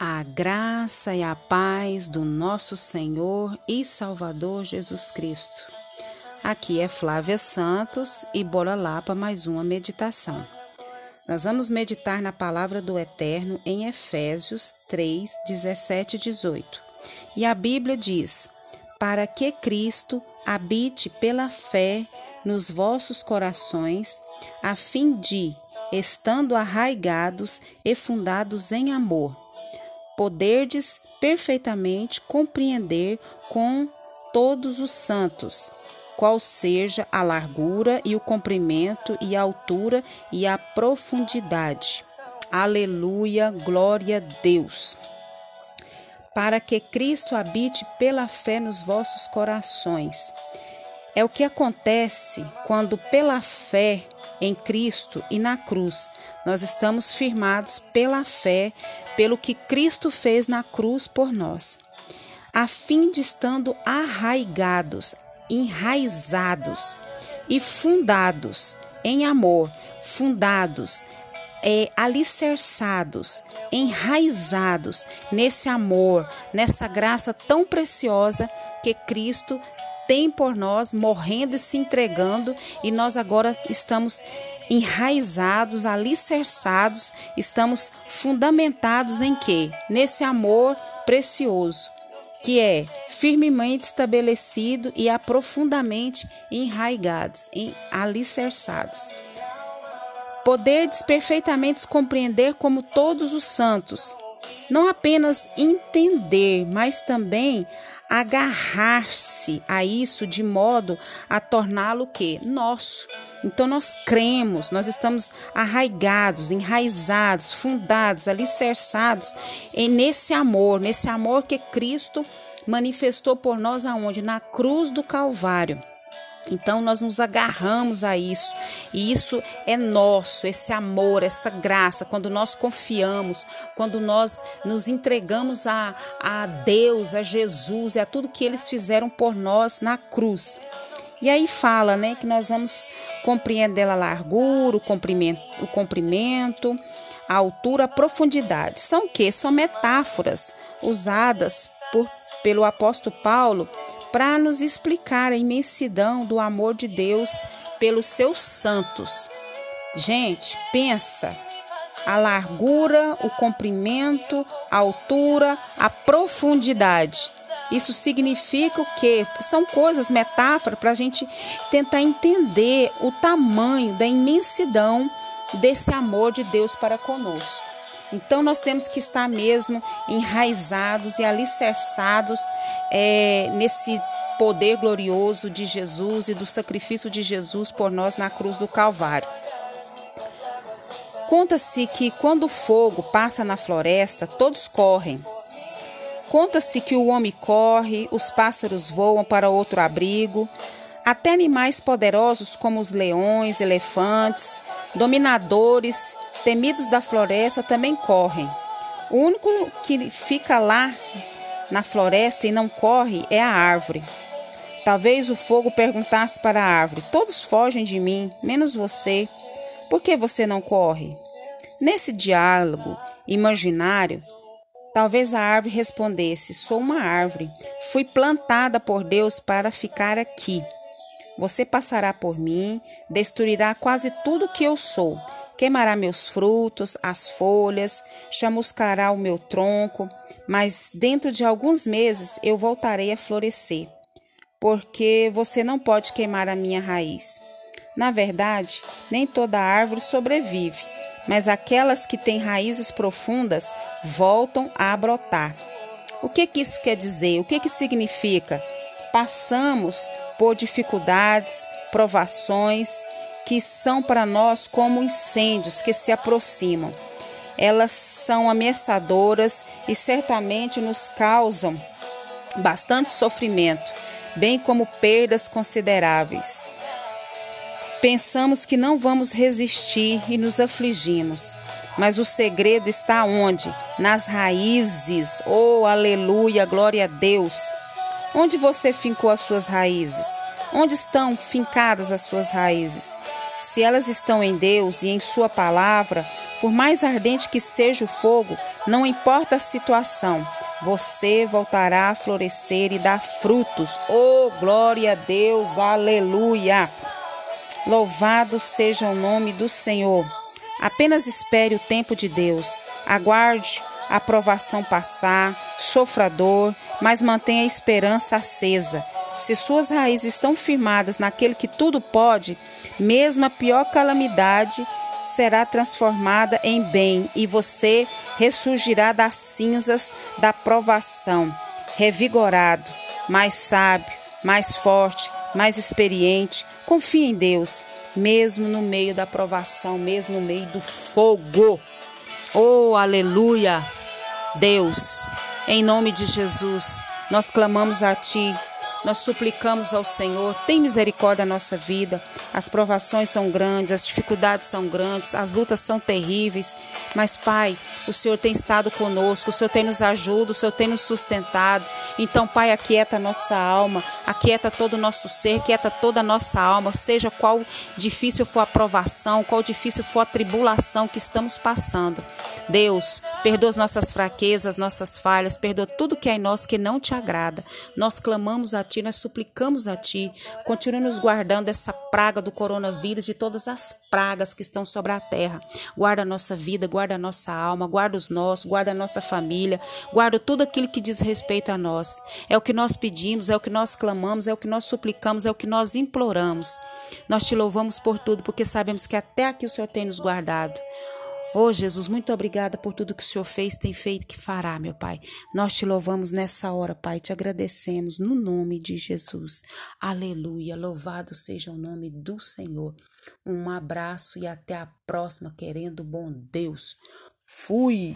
A graça e a paz do nosso Senhor e Salvador Jesus Cristo. Aqui é Flávia Santos e bora lá para mais uma meditação. Nós vamos meditar na palavra do Eterno em Efésios 3, 17 e 18. E a Bíblia diz: Para que Cristo habite pela fé nos vossos corações, a fim de, estando arraigados e fundados em amor, poderdes perfeitamente compreender com todos os santos, qual seja a largura e o comprimento e a altura e a profundidade. Aleluia, glória a Deus. Para que Cristo habite pela fé nos vossos corações. É o que acontece quando, pela fé, em Cristo e na cruz. Nós estamos firmados pela fé, pelo que Cristo fez na cruz por nós, a fim de estando arraigados, enraizados e fundados em amor, fundados, é, alicerçados, enraizados nesse amor, nessa graça tão preciosa que Cristo tem por nós, morrendo e se entregando, e nós agora estamos enraizados, alicerçados, estamos fundamentados em quê? Nesse amor precioso, que é firmemente estabelecido e aprofundamente enraigados, em, alicerçados. Poderdes perfeitamente compreender como todos os santos, não apenas entender, mas também agarrar-se a isso de modo a torná-lo que nosso. Então nós cremos, nós estamos arraigados, enraizados, fundados, alicerçados em nesse amor, nesse amor que Cristo manifestou por nós aonde na cruz do Calvário. Então nós nos agarramos a isso, e isso é nosso, esse amor, essa graça, quando nós confiamos, quando nós nos entregamos a, a Deus, a Jesus e a tudo que eles fizeram por nós na cruz. E aí fala, né, que nós vamos compreender a largura, o comprimento, o comprimento, a altura, a profundidade. São que? São metáforas usadas por, pelo apóstolo Paulo para nos explicar a imensidão do amor de Deus pelos seus santos. Gente, pensa a largura, o comprimento, a altura, a profundidade. Isso significa o quê? São coisas, metáforas, para a gente tentar entender o tamanho da imensidão desse amor de Deus para conosco. Então nós temos que estar mesmo enraizados e alicerçados é, nesse poder glorioso de Jesus e do sacrifício de Jesus por nós na cruz do Calvário. Conta-se que quando o fogo passa na floresta, todos correm. Conta-se que o homem corre, os pássaros voam para outro abrigo, até animais poderosos como os leões, elefantes, dominadores temidos da floresta também correm. O único que fica lá na floresta e não corre é a árvore. Talvez o fogo perguntasse para a árvore: Todos fogem de mim, menos você. Por que você não corre? Nesse diálogo imaginário, talvez a árvore respondesse: Sou uma árvore. Fui plantada por Deus para ficar aqui. Você passará por mim, destruirá quase tudo que eu sou queimará meus frutos, as folhas, chamuscará o meu tronco, mas dentro de alguns meses eu voltarei a florescer, porque você não pode queimar a minha raiz. Na verdade, nem toda árvore sobrevive, mas aquelas que têm raízes profundas voltam a brotar. O que, que isso quer dizer? O que, que significa? Passamos por dificuldades, provações, que são para nós como incêndios que se aproximam. Elas são ameaçadoras e certamente nos causam bastante sofrimento, bem como perdas consideráveis. Pensamos que não vamos resistir e nos afligimos. Mas o segredo está onde? Nas raízes. Oh, aleluia, glória a Deus. Onde você fincou as suas raízes? Onde estão fincadas as suas raízes? Se elas estão em Deus e em Sua palavra, Por mais ardente que seja o fogo, não importa a situação, você voltará a florescer e dar frutos. Oh, glória a Deus, aleluia! Louvado seja o nome do Senhor. Apenas espere o tempo de Deus. Aguarde a aprovação passar, sofra dor, mas mantenha a esperança acesa. Se suas raízes estão firmadas naquele que tudo pode, mesmo a pior calamidade será transformada em bem e você ressurgirá das cinzas da provação, revigorado, mais sábio, mais forte, mais experiente. Confie em Deus, mesmo no meio da provação, mesmo no meio do fogo. Oh, aleluia! Deus, em nome de Jesus, nós clamamos a Ti nós suplicamos ao Senhor, tem misericórdia da nossa vida. As provações são grandes, as dificuldades são grandes, as lutas são terríveis. Mas, Pai, o Senhor tem estado conosco, o Senhor tem nos ajudado, o Senhor tem nos sustentado. Então, Pai, aquieta nossa alma, aquieta todo o nosso ser, aquieta toda a nossa alma, seja qual difícil for a provação, qual difícil for a tribulação que estamos passando. Deus, perdoa as nossas fraquezas, nossas falhas, perdoa tudo que é em nós que não te agrada. Nós clamamos a Ti, nós suplicamos a Ti, continue nos guardando dessa praga do coronavírus, de todas as pragas que estão sobre a terra. Guarda a nossa vida, guarda a nossa alma, guarda os nossos, guarda a nossa família, guarda tudo aquilo que diz respeito a nós. É o que nós pedimos, é o que nós clamamos, é o que nós suplicamos, é o que nós imploramos. Nós te louvamos por tudo, porque sabemos que até aqui o Senhor tem nos guardado. Oh Jesus, muito obrigada por tudo que o Senhor fez, tem feito que fará, meu Pai. Nós te louvamos nessa hora, Pai, te agradecemos no nome de Jesus. Aleluia, louvado seja o nome do Senhor. Um abraço e até a próxima, querendo bom Deus. Fui!